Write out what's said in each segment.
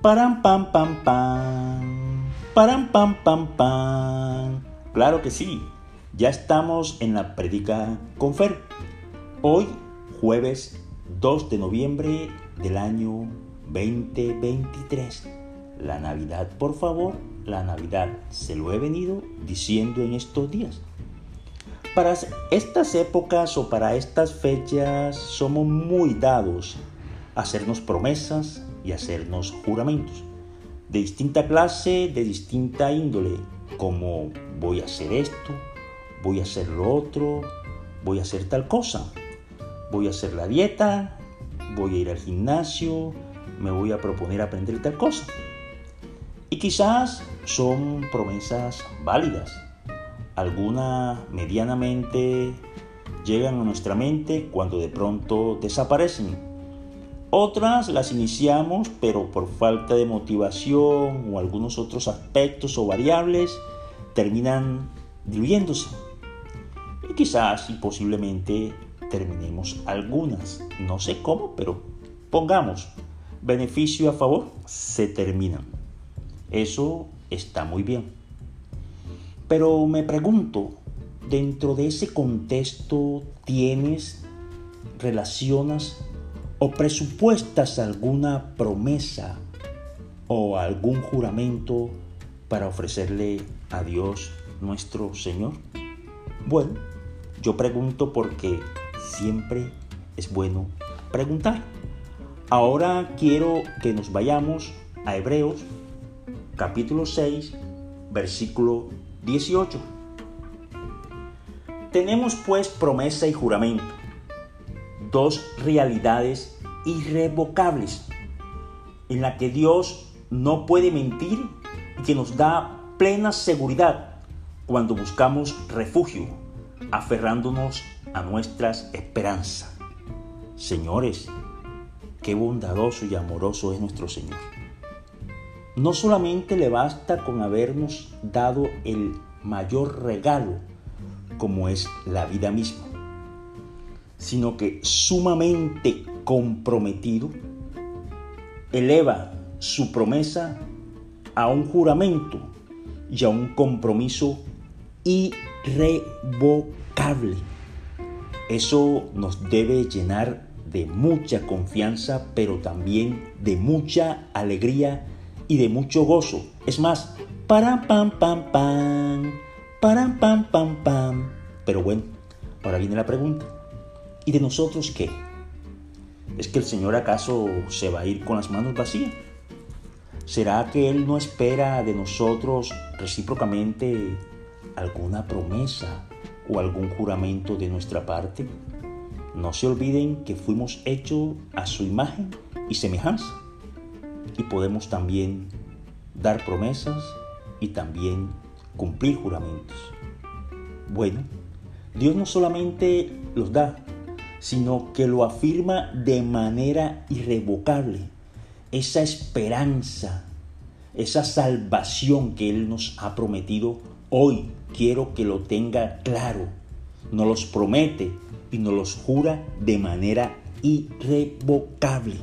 Param pam pam pam. Param pam pam pam. Claro que sí. Ya estamos en la predica con Fer. Hoy, jueves 2 de noviembre del año 2023. La Navidad, por favor, la Navidad se lo he venido diciendo en estos días. Para estas épocas o para estas fechas somos muy dados a hacernos promesas y hacernos juramentos de distinta clase, de distinta índole, como voy a hacer esto, voy a hacer lo otro, voy a hacer tal cosa, voy a hacer la dieta, voy a ir al gimnasio, me voy a proponer aprender tal cosa. Y quizás son promesas válidas. Algunas medianamente llegan a nuestra mente cuando de pronto desaparecen. Otras las iniciamos pero por falta de motivación o algunos otros aspectos o variables terminan diluyéndose. Y quizás y posiblemente terminemos algunas. No sé cómo, pero pongamos beneficio a favor, se terminan. Eso está muy bien. Pero me pregunto, dentro de ese contexto tienes, relacionas o presupuestas alguna promesa o algún juramento para ofrecerle a Dios nuestro Señor? Bueno, yo pregunto porque siempre es bueno preguntar. Ahora quiero que nos vayamos a Hebreos capítulo 6, versículo 18. Tenemos pues promesa y juramento, dos realidades irrevocables en la que Dios no puede mentir y que nos da plena seguridad cuando buscamos refugio, aferrándonos a nuestras esperanzas. Señores, qué bondadoso y amoroso es nuestro Señor no solamente le basta con habernos dado el mayor regalo, como es la vida misma, sino que sumamente comprometido, eleva su promesa a un juramento y a un compromiso irrevocable. Eso nos debe llenar de mucha confianza, pero también de mucha alegría y de mucho gozo. Es más, para pam pam pam, para pam pam pam. Pero bueno, ahora viene la pregunta. ¿Y de nosotros qué? ¿Es que el Señor acaso se va a ir con las manos vacías? ¿Será que Él no espera de nosotros recíprocamente alguna promesa o algún juramento de nuestra parte? No se olviden que fuimos hechos a su imagen y semejanza y podemos también dar promesas y también cumplir juramentos. Bueno, Dios no solamente los da, sino que lo afirma de manera irrevocable. Esa esperanza, esa salvación que Él nos ha prometido, hoy quiero que lo tenga claro. Nos los promete y nos los jura de manera irrevocable.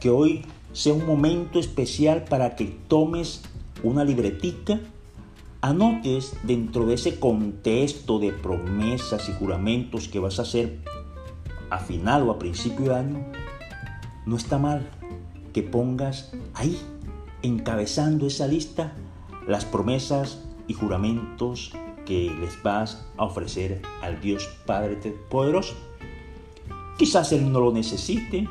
Que hoy sea un momento especial para que tomes una libretica, anotes dentro de ese contexto de promesas y juramentos que vas a hacer a final o a principio de año, no está mal que pongas ahí, encabezando esa lista, las promesas y juramentos que les vas a ofrecer al Dios Padre Poderoso. Quizás Él no lo necesite,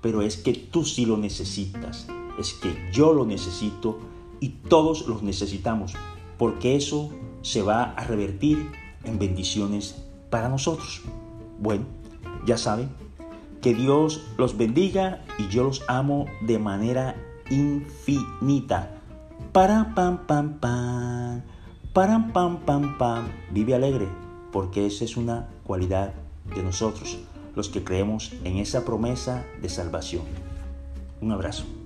pero es que tú sí lo necesitas, es que yo lo necesito y todos los necesitamos, porque eso se va a revertir en bendiciones para nosotros. Bueno, ya saben, que Dios los bendiga y yo los amo de manera infinita. Para pam pam pam, para pam pam pam. Vive alegre, porque esa es una cualidad de nosotros los que creemos en esa promesa de salvación. Un abrazo.